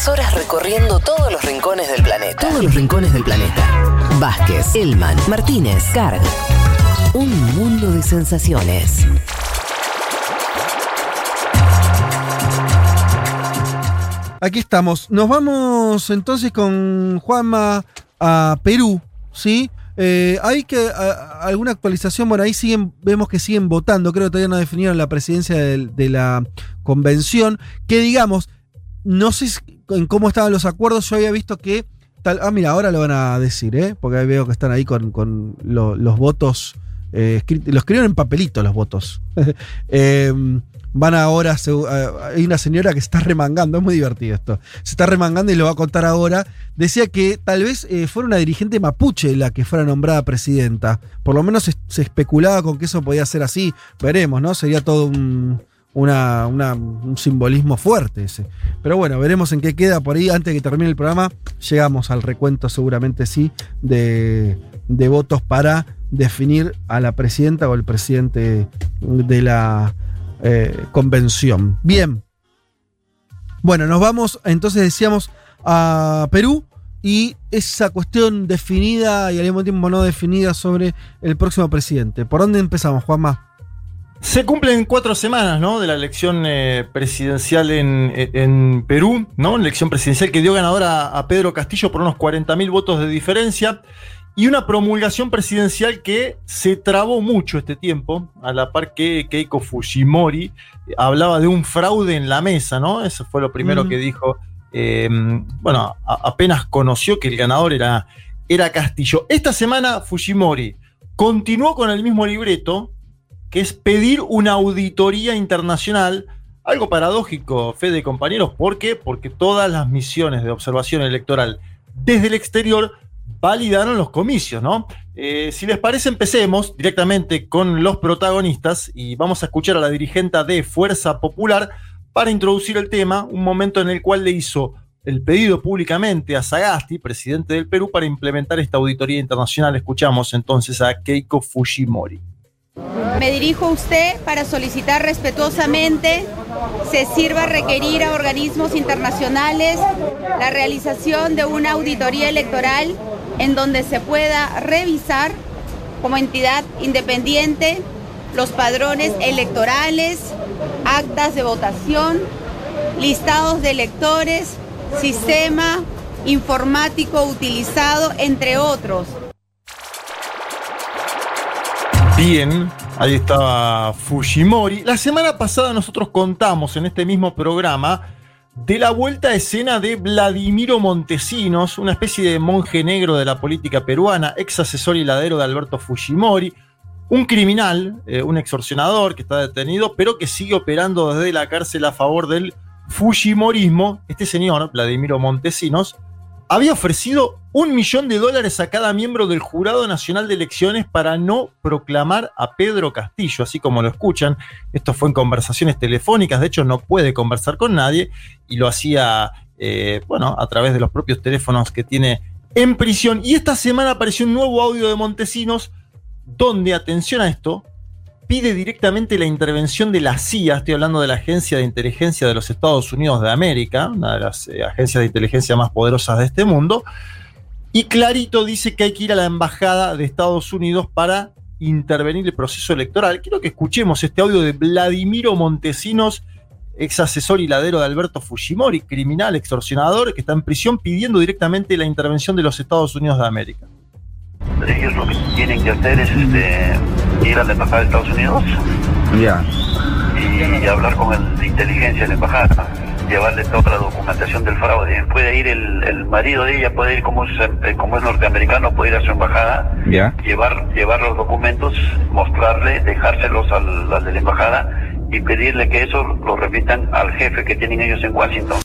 Tres horas recorriendo todos los rincones del planeta. Todos los rincones del planeta. Vázquez, Elman, Martínez, Carg. Un mundo de sensaciones. Aquí estamos. Nos vamos entonces con Juanma a Perú, ¿sí? Eh, hay que a- alguna actualización, bueno, ahí siguen, vemos que siguen votando, creo que todavía no definieron la presidencia del- de, la convención, que digamos, no sé si- en cómo estaban los acuerdos, yo había visto que, tal, ah, mira, ahora lo van a decir, ¿eh? porque veo que están ahí con, con lo- los votos, eh, escri- lo escribieron en papelito los votos. Eh, van ahora, a- hay una señora que se está remangando, es muy divertido esto, se está remangando y lo va a contar ahora. Decía que tal vez eh, fuera una dirigente mapuche la que fuera nombrada presidenta. Por lo menos se, se especulaba con que eso podía ser así. Veremos, ¿no? Sería todo un, una- un simbolismo fuerte ese. Pero bueno, veremos en qué queda por ahí. Antes de que termine el programa, llegamos al recuento, seguramente sí, de, de votos para definir a la presidenta o el presidente de la eh, convención. Bien. Bueno, nos vamos, entonces decíamos, a Perú y esa cuestión definida y al mismo tiempo no definida sobre el próximo presidente. ¿Por dónde empezamos, Juanma? Se cumplen cuatro semanas, ¿no? De la elección eh, presidencial en, en Perú, ¿no? Elección presidencial que dio ganadora a Pedro Castillo por unos 40.000 votos de diferencia. Y una promulgación presidencial que se trabó mucho este tiempo, a la par que Keiko Fujimori eh, hablaba de un fraude en la mesa, ¿no? Eso fue lo primero Mm. que dijo. eh, bueno, a- apenas conoció que el ganador era, era Castillo. Esta semana Fujimori continuó con el mismo libreto, que es pedir una auditoría internacional. Algo paradójico, Fede compañeros, ¿por qué? Porque todas las misiones de observación electoral desde el exterior validaron los comicios, ¿no? Eh, si les parece, empecemos directamente con los protagonistas y vamos a escuchar a la dirigente de Fuerza Popular para introducir el tema, un momento en el cual le hizo el pedido públicamente a Sagasti, presidente del Perú, para implementar esta auditoría internacional. Escuchamos entonces a Keiko Fujimori. Me dirijo a usted para solicitar respetuosamente se sirva requerir a organismos internacionales la realización de una auditoría electoral en donde se pueda revisar como entidad independiente los padrones electorales, actas de votación, listados de electores, sistema informático utilizado, entre otros. Bien, ahí estaba Fujimori. La semana pasada nosotros contamos en este mismo programa de la vuelta a escena de Vladimiro Montesinos, una especie de monje negro de la política peruana, ex asesor y ladero de Alberto Fujimori, un criminal, eh, un extorsionador que está detenido, pero que sigue operando desde la cárcel a favor del Fujimorismo. Este señor, Vladimiro Montesinos, había ofrecido un millón de dólares a cada miembro del Jurado Nacional de Elecciones para no proclamar a Pedro Castillo, así como lo escuchan. Esto fue en conversaciones telefónicas, de hecho no puede conversar con nadie y lo hacía, eh, bueno, a través de los propios teléfonos que tiene en prisión. Y esta semana apareció un nuevo audio de Montesinos donde, atención a esto, pide directamente la intervención de la CIA, estoy hablando de la Agencia de Inteligencia de los Estados Unidos de América, una de las eh, agencias de inteligencia más poderosas de este mundo, y clarito dice que hay que ir a la Embajada de Estados Unidos para intervenir el proceso electoral. Quiero que escuchemos este audio de Vladimiro Montesinos, ex asesor y ladero de Alberto Fujimori, criminal, extorsionador, que está en prisión pidiendo directamente la intervención de los Estados Unidos de América. Ellos lo que tienen que hacer es este, ir a la embajada de Estados Unidos Ya. y hablar con el de inteligencia de la embajada, llevarle toda la documentación del fraude. Puede ir el, el marido de ella, puede ir como es, eh, como es norteamericano, puede ir a su embajada, llevar, llevar los documentos, mostrarle, dejárselos al, al de la embajada y pedirle que eso lo repitan al jefe que tienen ellos en Washington.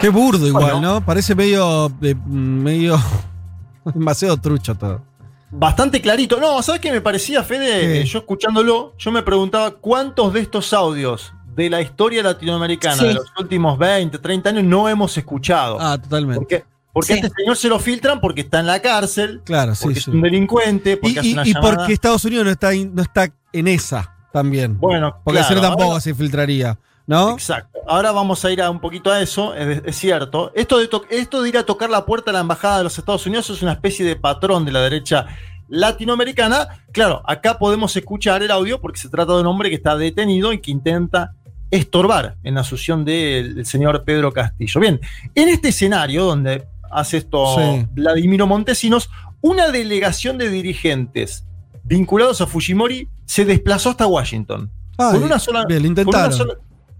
Qué burdo igual, Bueno. ¿no? Parece medio. eh, medio. demasiado trucho todo. Bastante clarito. No, ¿sabes qué me parecía, Fede? ¿Qué? Yo escuchándolo, yo me preguntaba cuántos de estos audios de la historia latinoamericana Sí. de los últimos 20, 30 años no hemos escuchado. Ah, totalmente. porque porque Sí. a este señor se lo filtran porque está en la cárcel, Claro, sí, porque sí. es un delincuente, porque Y, hace una y porque Estados Unidos no está, no está en esa también. Bueno, Porque si no claro, tampoco ahora- se filtraría. ¿no? Exacto. Ahora vamos a ir a un poquito a eso, es, es cierto. Esto de, esto de ir a tocar la puerta a la Embajada de los Estados Unidos es una especie de patrón de la derecha latinoamericana. Claro, acá podemos escuchar el audio porque se trata de un hombre que está detenido y que intenta estorbar en la asunción del, señor Pedro Castillo. Bien, en este escenario donde hace esto Sí. Vladimiro Montesinos, una delegación de dirigentes vinculados a Fujimori se desplazó hasta Washington. Ay, con una sola, bien, con una sola-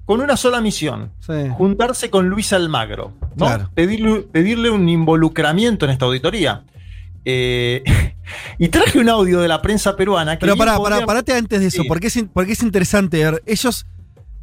con una sola misión, Sí. juntarse con Luis Almagro, ¿no? Claro. pedirle, pedirle un involucramiento en esta auditoría. Eh, y traje un audio de la prensa peruana que Pero pará, podría- pará, parate antes de eso, Sí. porque, es, porque es interesante ver. Ellos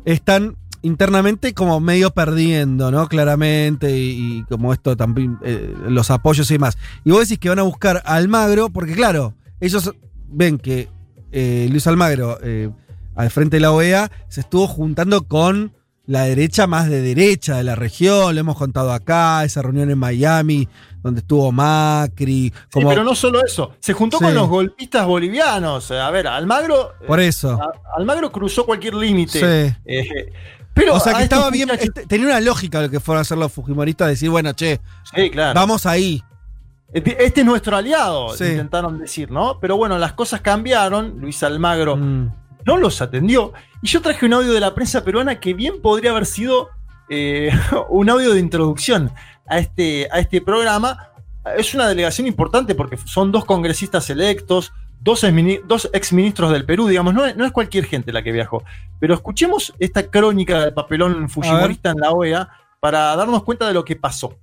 están internamente como medio perdiendo, ¿no? Claramente, y, como esto también, eh, los apoyos y demás. Y vos decís que van a buscar a Almagro, porque claro, ellos ven que eh, Luis Almagro, eh, al frente de la OEA, se estuvo juntando con la derecha más de derecha de la región, lo hemos contado acá, esa reunión en Miami, donde estuvo Macri, Sí, pero no solo eso, se juntó Sí. con los golpistas bolivianos. A ver, Almagro, Por eso. a- Almagro cruzó cualquier límite. Sí. Eh, pero O sea que estaba bien, muchachos- este- tenía una lógica lo que fueron a hacer los fujimoristas, decir, bueno, che, claro. vamos ahí. Este este es nuestro aliado, intentaron decir, ¿no? Pero bueno, las cosas cambiaron. Luis Almagro Mm. No los atendió. Y yo traje un audio de la prensa peruana que bien podría haber sido eh, un audio de introducción a este, a este programa. Es una delegación importante porque son dos congresistas electos, dos, exmini- dos exministros del Perú, digamos, no, es- no es cualquier gente la que viajó. Pero escuchemos esta crónica del papelón fujimorista en la OEA para darnos cuenta de lo que pasó.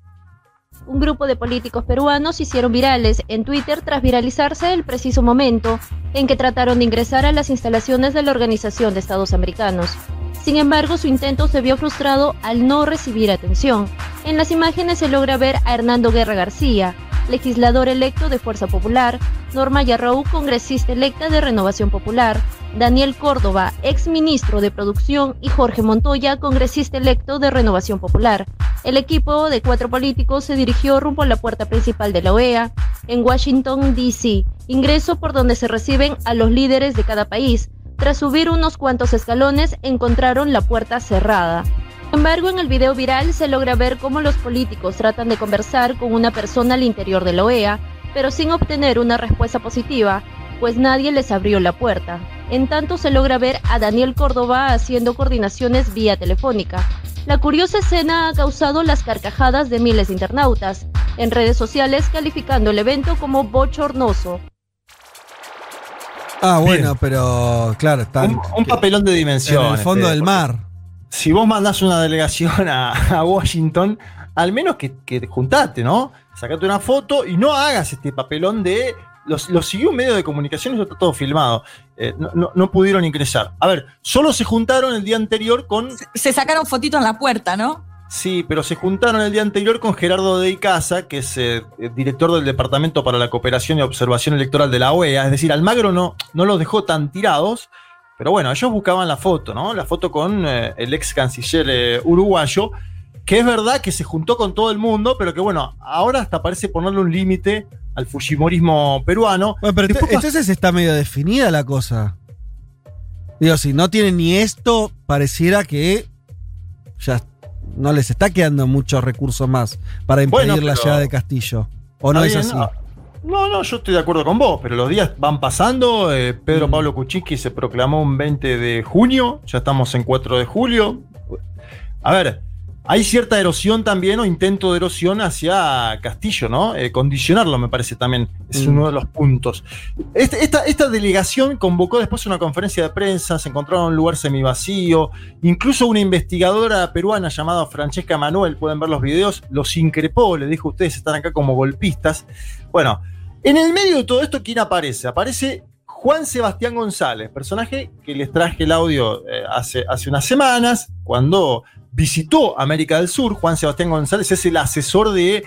Un grupo de políticos peruanos hicieron virales en Twitter tras viralizarse el preciso momento en que trataron de ingresar a las instalaciones de la Organización de Estados Americanos. Sin embargo, su intento se vio frustrado al no recibir atención. En las imágenes se logra ver a Hernando Guerra García, legislador electo de Fuerza Popular, Norma Yarrow, congresista electa de Renovación Popular, Daniel Córdoba, ex ministro de Producción, y Jorge Montoya, congresista electo de Renovación Popular. El equipo de cuatro políticos se dirigió rumbo a la puerta principal de la OEA en Washington, D.C., ingreso por donde se reciben a los líderes de cada país. Tras subir unos cuantos escalones, encontraron la puerta cerrada. Sin embargo, en el video viral se logra ver cómo los políticos tratan de conversar con una persona al interior de la OEA, pero sin obtener una respuesta positiva, pues nadie les abrió la puerta. En tanto se logra ver a Daniel Córdoba haciendo coordinaciones vía telefónica. La curiosa escena ha causado las carcajadas de miles de internautas en redes sociales calificando el evento como bochornoso. Ah, bueno, pero claro, están Un, un papelón de en dimensión. el fondo del mar. si vos mandás una delegación a, a Washington, al menos que, que juntate, ¿no? Sacate una foto y no hagas este papelón de. Los, los siguió un medio de comunicación y eso está todo filmado. Eh, no, no- no pudieron ingresar. A ver, solo se juntaron el día anterior con. Se sacaron fotitos en la puerta, ¿no? Sí, pero se juntaron el día anterior con Gerardo de Icaza, que es eh, el director del Departamento para la Cooperación y Observación Electoral de la OEA. Es decir, Almagro no, no los dejó tan tirados. Pero bueno, ellos buscaban la foto, ¿no? La foto con eh, el ex canciller eh, uruguayo, que es verdad que se juntó con todo el mundo, pero que bueno, ahora hasta parece ponerle un límite al fujimorismo peruano. Bueno, pero Después ent- entonces está medio definida la cosa. Digo, si no tienen ni esto, pareciera que ya no les está quedando muchos recursos más para impedir Bueno, la llegada de Castillo. ¿O no es así? No, no, yo estoy de acuerdo con vos, pero los días van pasando. eh, Pedro Mm. Pablo Kuczynski se proclamó un 20 de junio, ya estamos en 4 de julio. A ver, hay cierta erosión también o intento de erosión hacia Castillo, ¿no? Eh, condicionarlo me parece también, es Mm. uno de los puntos. Este- esta, esta delegación convocó después una conferencia de prensa, se encontraron en un lugar semivacío, incluso una investigadora peruana llamada Francesca Manuel, pueden ver los videos, los increpó, le dijo ustedes están acá como golpistas. Bueno, en el medio de todo esto, ¿quién aparece? Aparece Juan Sebastián González, personaje que les traje el audio eh, hace, hace unas semanas, cuando visitó América del Sur. Juan Sebastián González es el asesor de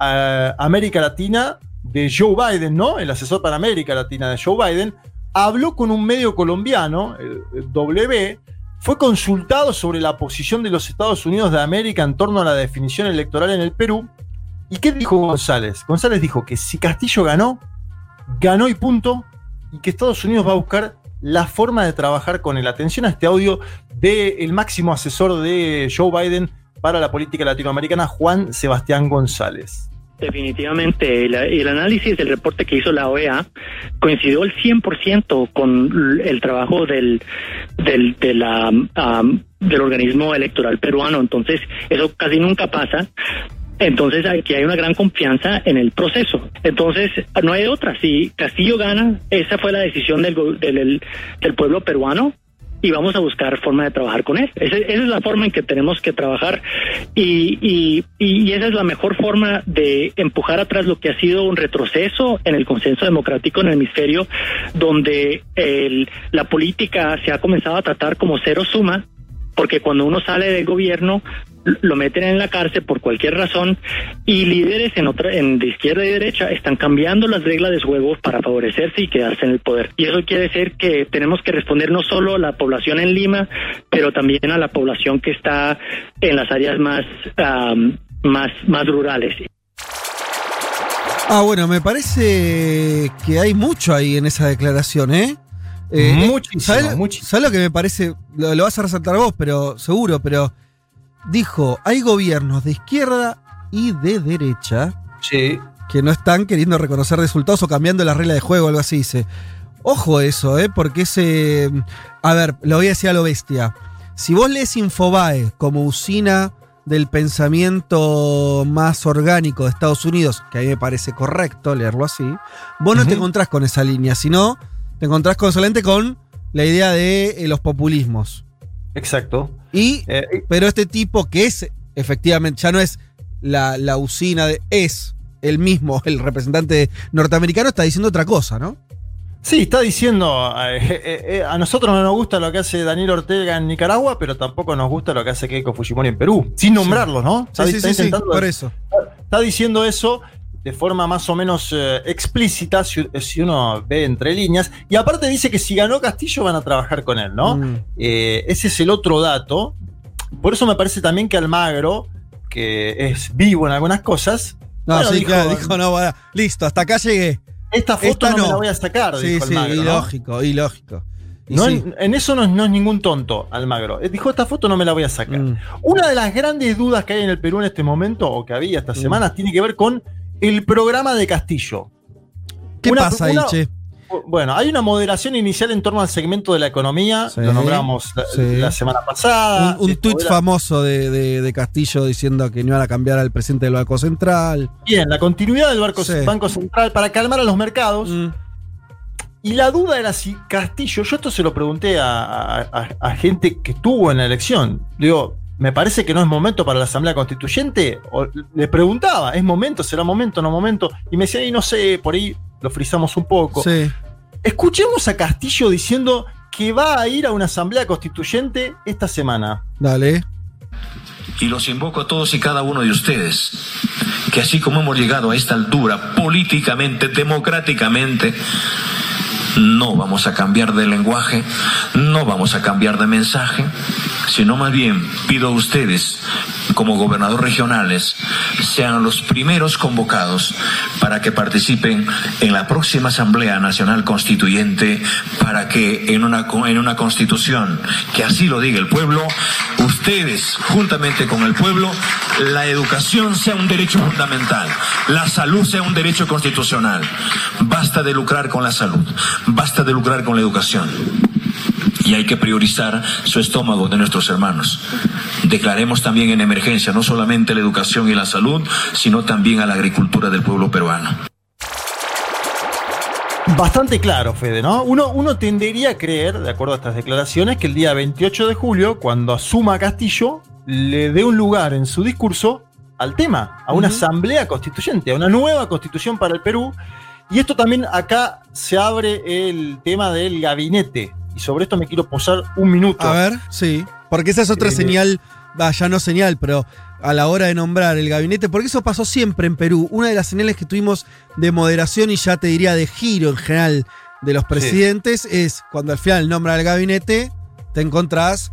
eh, América Latina de Joe Biden, ¿no? El asesor para América Latina de Joe Biden. Habló con un medio colombiano, el W, fue consultado sobre la posición de los Estados Unidos de América en torno a la definición electoral en el Perú. ¿Y qué dijo González? González dijo que si Castillo ganó, ganó y punto, y que Estados Unidos va a buscar la forma de trabajar con él. Atención a este audio del máximo asesor de Joe Biden para la política latinoamericana, Juan Sebastián González. Definitivamente, el, el, análisis del reporte que hizo la OEA coincidió al 100% con el trabajo del, del, de la, del organismo electoral peruano. Entonces, eso casi nunca pasa. Entonces aquí hay una gran confianza en el proceso. Entonces no hay otra. Si Castillo gana, esa fue la decisión del, del, del pueblo peruano y vamos a buscar forma de trabajar con él. Esa, esa es la forma en que tenemos que trabajar y, y, y, esa es la mejor forma de empujar atrás lo que ha sido un retroceso en el consenso democrático en el hemisferio, donde el, la política se ha comenzado a tratar como cero suma porque cuando uno sale del gobierno lo meten en la cárcel por cualquier razón y líderes en otra en de izquierda y derecha están cambiando las reglas de juego para favorecerse y quedarse en el poder y eso quiere decir que tenemos que responder no solo a la población en Lima pero también a la población que está en las áreas más um, más más rurales Ah, bueno, me parece que hay mucho ahí en esa declaración, ¿eh? eh muchísimo, ¿sabes, muchísimo. ¿Sabes lo que me parece? Lo, lo vas a resaltar vos, pero seguro, pero dijo, hay gobiernos de izquierda y de derecha sí. que no están queriendo reconocer resultados o cambiando la regla de juego, algo así dice. Ojo eso, ¿eh? Porque ese... A ver, lo voy a decir a lo bestia. Si vos lees Infobae como usina del pensamiento más orgánico de Estados Unidos, que a mí me parece correcto leerlo así, vos no uh -huh. te encontrás con esa línea, sino te encontrás con, solamente con la idea de eh, los populismos. Exacto. Y, eh, pero este tipo que es, efectivamente, ya no es la, la usina de. es el mismo, el representante norteamericano, está diciendo otra cosa, ¿no? Sí, está diciendo, eh, eh, a nosotros no nos gusta lo que hace Daniel Ortega en Nicaragua, pero tampoco nos gusta lo que hace Keiko Fujimori en Perú, sin nombrarlo, sí. ¿no? Está, sí, está sí, intentando, por eso. Está diciendo eso de forma más o menos eh, explícita, si, si, uno ve entre líneas, y aparte dice que si ganó Castillo van a trabajar con él, ¿no? Mm. Eh, ese es el otro dato. Por eso me parece también que Almagro, que es vivo en algunas cosas, no, bueno, sí, dijo, claro, dijo, no, bueno, listo, hasta acá llegué. Esta foto esta no, no, me la voy a sacar, sí, dijo sí, Almagro, ilógico, ¿no? ilógico. Y no, sí. en, en, eso no, no, es ningún tonto, Almagro. Eh, Dijo, esta foto no me la voy a sacar. Mm. Una de las grandes dudas que hay en el Perú en este momento, o que había estas mm. semanas, tiene que ver con el programa de Castillo. ¿Qué una, pasa ahí, che? Bueno, hay una moderación inicial en torno al segmento de la economía, sí, lo nombramos la, sí. la, semana pasada. Un, un tuit famoso de, de, de, Castillo diciendo que no iban a cambiar al presidente del Banco Central. Bien, la continuidad del Banco, sí. Banco Central para calmar a los mercados. Mm. Y la duda era si Castillo, yo esto se lo pregunté a, a, a gente que estuvo en la elección. Digo, me parece que no es momento para la Asamblea Constituyente. O le preguntaba, ¿es momento? ¿Será momento? ¿No momento? Y me decía, y no sé, por ahí lo frizamos un poco. Sí. Escuchemos a Castillo diciendo que va a ir a una Asamblea Constituyente esta semana. Dale. Y los invoco a todos y cada uno de ustedes, que así como hemos llegado a esta altura, políticamente, democráticamente, no vamos a cambiar de lenguaje, no vamos a cambiar de mensaje, sino más bien pido a ustedes, como gobernadores regionales, sean los primeros convocados para que participen en la próxima Asamblea Nacional Constituyente, para que en una, en una constitución que así lo diga el pueblo, ustedes, juntamente con el pueblo, la educación sea un derecho fundamental, la salud sea un derecho constitucional. Basta de lucrar con la salud, basta de lucrar con la educación. Y hay que priorizar su estómago de nuestros hermanos. Declaremos también en emergencia no solamente la educación y la salud, sino también a la agricultura del pueblo peruano. Bastante claro, Fede, ¿no? Uno, uno tendería a creer, de acuerdo a estas declaraciones, que el día 28 de julio, cuando asuma Castillo, le dé un lugar en su discurso al tema, a una uh -huh. asamblea constituyente, a una nueva constitución para el Perú. Y esto también acá se abre el tema del gabinete. Y sobre esto me quiero posar un minuto. A ver, sí. Porque esa es otra eh, señal, ah, ya no señal, pero a la hora de nombrar el gabinete, porque eso pasó siempre en Perú. Una de las señales que tuvimos de moderación y ya te diría de giro en general de los presidentes sí. es cuando al final nombra el gabinete, te encontrás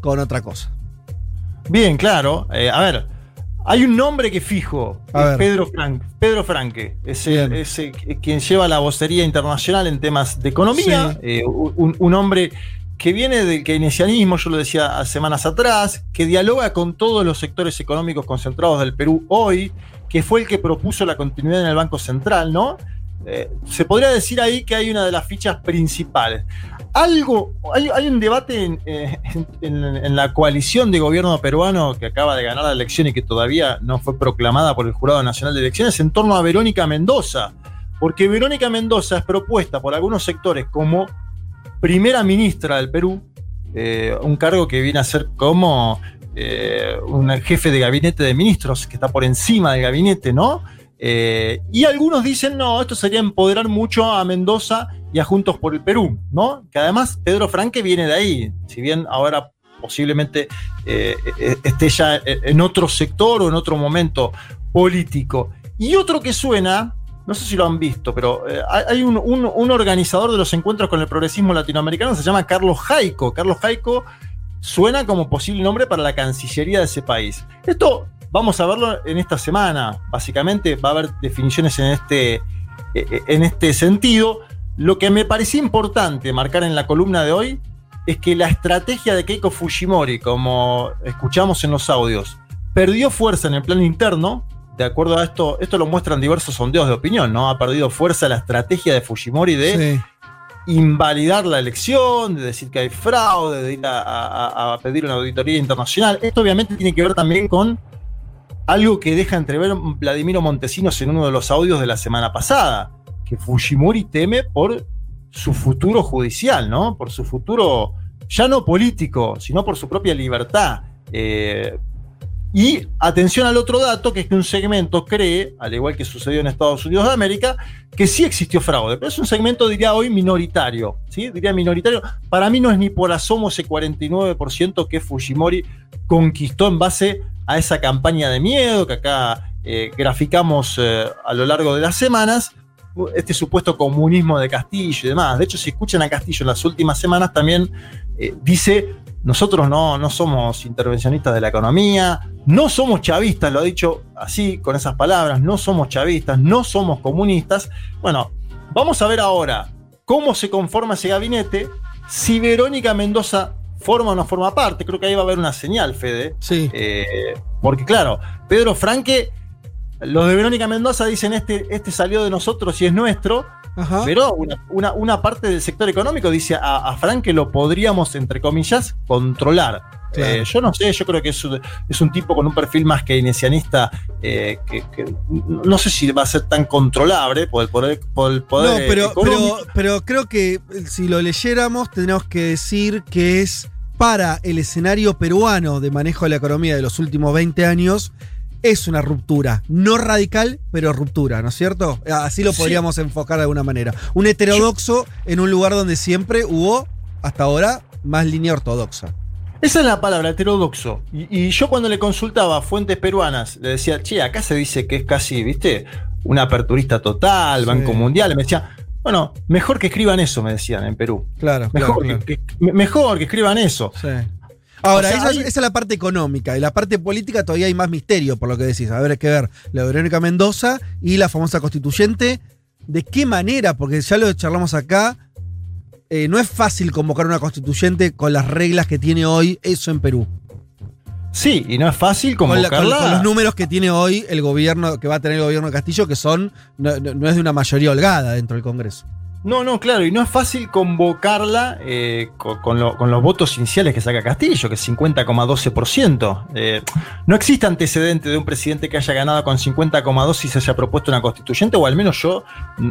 con otra cosa. Bien, claro. Eh, a ver, hay un nombre que fijo, es Pedro, Frank, Pedro Franque, es, el, es el, quien lleva la vocería internacional en temas de economía, sí. eh, un, un, hombre que viene del keynesianismo, yo lo decía semanas atrás, que dialoga con todos los sectores económicos concentrados del Perú hoy, que fue el que propuso la continuidad en el Banco Central, ¿no? Eh, se podría decir ahí que hay una de las fichas principales. Algo, hay, un debate eh, en, la coalición de gobierno peruano que acaba de ganar la elección y que todavía no fue proclamada por el Jurado Nacional de Elecciones en torno a Verónica Mendoza, porque Verónica Mendoza es propuesta por algunos sectores como primera ministra del Perú, eh, un cargo que viene a ser como un jefe de gabinete de ministros, que está por encima del gabinete, ¿no? Eh, y algunos dicen, no, esto sería empoderar mucho a Mendoza y a Juntos por el Perú, ¿no? Que además Pedro Franque viene de ahí, si bien ahora posiblemente eh, eh, esté ya en otro sector o en otro momento político. Y otro que suena, no sé si lo han visto, pero hay un, un, organizador de los encuentros con el progresismo latinoamericano, se llama Carlos Jaico. Carlos Jaico suena como posible nombre para la Cancillería de ese país. Esto Vamos a verlo en esta semana. Básicamente va a haber definiciones en este, eh, eh, en este sentido. Lo que me parecía importante marcar en la columna de hoy es que la estrategia de Keiko Fujimori, como escuchamos en los audios, perdió fuerza en el plano interno. De acuerdo a esto, esto lo muestran diversos sondeos de opinión, ¿no? Ha perdido fuerza la estrategia de Fujimori de invalidar la elección, de decir que hay fraude, de ir a pedir una auditoría internacional. Esto obviamente tiene que ver también con algo que deja entrever Vladimiro Montesinos en uno de los audios de la semana pasada, que Fujimori teme por su futuro judicial, ¿no? Por su futuro, ya no político, sino por su propia libertad. Eh, y atención al otro dato, que es que un segmento cree, al igual que sucedió en Estados Unidos de América, que sí existió fraude, pero es un segmento, diría hoy, minoritario. ¿sí? Diría minoritario. Para mí no es ni por asomo ese 49% que Fujimori conquistó en base a esa campaña de miedo que acá eh, graficamos eh, a lo largo de las semanas, este supuesto comunismo de Castillo y demás. De hecho, si escuchan a Castillo en las últimas semanas, también eh, dice, nosotros no, no somos intervencionistas de la economía, no somos chavistas, lo ha dicho así, con esas palabras, no somos chavistas, no somos comunistas. Bueno, vamos a ver ahora cómo se conforma ese gabinete, si Verónica Mendoza forma o no forma parte. Creo que ahí va a haber una señal, Fede. Sí. Eh, porque claro, Pedro Franque, los de Verónica Mendoza dicen este, este salió de nosotros y es nuestro. Pero una, parte del sector económico dice a, a Franque lo podríamos, entre comillas, controlar. Eh, yo no sé, yo creo que es, es, un tipo con un perfil más keynesianista eh, que, no sé si va a ser tan controlable por el poder. Por el poder no, pero, pero, pero, creo que si lo leyéramos, tendríamos que decir que es para el escenario peruano de manejo de la economía de los últimos 20 años. Es una ruptura, no radical, pero ruptura, ¿no es cierto? Así lo podríamos enfocar de alguna manera. Un heterodoxo en un lugar donde siempre hubo, hasta ahora, más línea ortodoxa. Esa es la palabra, heterodoxo. Y, yo cuando le consultaba a fuentes peruanas, le decía, che, acá se dice que es casi, viste, un aperturista total, Banco Mundial. Me decía, bueno, mejor que escriban eso, me decían en Perú. Claro, mejor, Que, mejor que escriban eso. Ahora, esa, es la parte económica. Y la parte política todavía hay más misterio, por lo que decís. A ver, hay que ver la Verónica Mendoza y la famosa constituyente. ¿De qué manera? Porque ya lo charlamos acá eh, no es fácil convocar una constituyente con las reglas que tiene hoy eso en Perú. Sí, y no es fácil convocarla. Con, los números que tiene hoy el gobierno, que va a tener el gobierno de Castillo, que son, no es de una mayoría holgada dentro del Congreso. No, no, claro, y no es fácil convocarla eh, con, los votos iniciales que saca Castillo, que es 50,12%. Eh, no existe antecedente de un presidente que haya ganado con 50,2 y se haya propuesto una constituyente, o al menos yo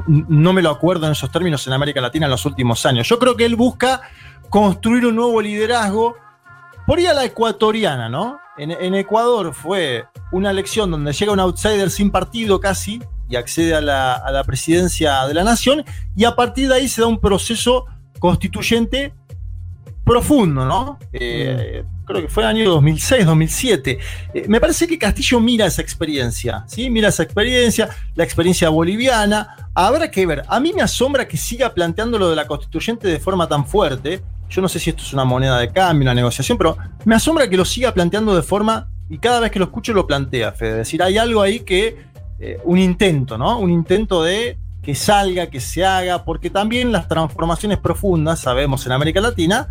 no me lo acuerdo en esos términos en América Latina en los últimos años. Yo creo que él busca construir un nuevo liderazgo por ir a la ecuatoriana, ¿no? en Ecuador fue una elección donde llega un outsider sin partido casi, y accede a la, presidencia de la nación, y a partir de ahí se da un proceso constituyente profundo, ¿no? Eh, creo que fue el año 2006, 2007. Eh, me parece que Castillo mira esa experiencia, ¿sí? Mira esa experiencia, la experiencia boliviana. Habrá que ver. A mí me asombra que siga planteando lo de la constituyente de forma tan fuerte. Yo no sé si esto es una moneda de cambio, una negociación, pero me asombra que lo siga planteando de forma, y cada vez que lo escucho lo plantea, Fede. Es decir, hay algo ahí que eh, un intento, ¿no? Un intento de que salga, que se haga, porque también las transformaciones profundas, sabemos en América Latina,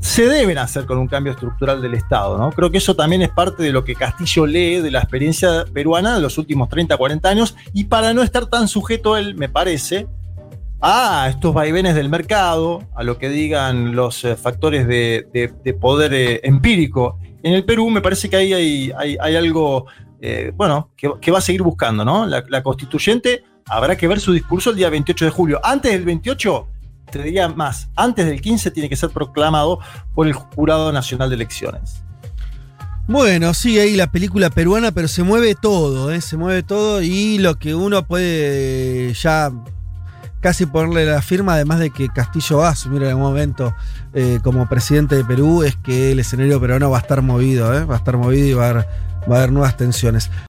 se deben hacer con un cambio estructural del Estado. ¿no? Creo que eso también es parte de lo que Castillo lee de la experiencia peruana de los últimos 30, 40 años, y para no estar tan sujeto él, me parece, a estos vaivenes del mercado, a lo que digan los eh, factores de, de- de poder eh, empírico. En el Perú me parece que ahí hay- hay algo, eh, bueno, que, va a seguir buscando, ¿no? La, constituyente habrá que ver su discurso el día 28 de julio. Antes del 28, te diría más, antes del 15 tiene que ser proclamado por el Jurado Nacional de Elecciones. Bueno, sí, ahí la película peruana, pero se mueve todo, ¿eh? se mueve todo y lo que uno puede ya casi ponerle la firma, además de que Castillo va a asumir en algún momento eh, como presidente de Perú, es que el escenario peruano va a estar movido, ¿eh? va a estar movido y va a va a haber nuevas tensiones.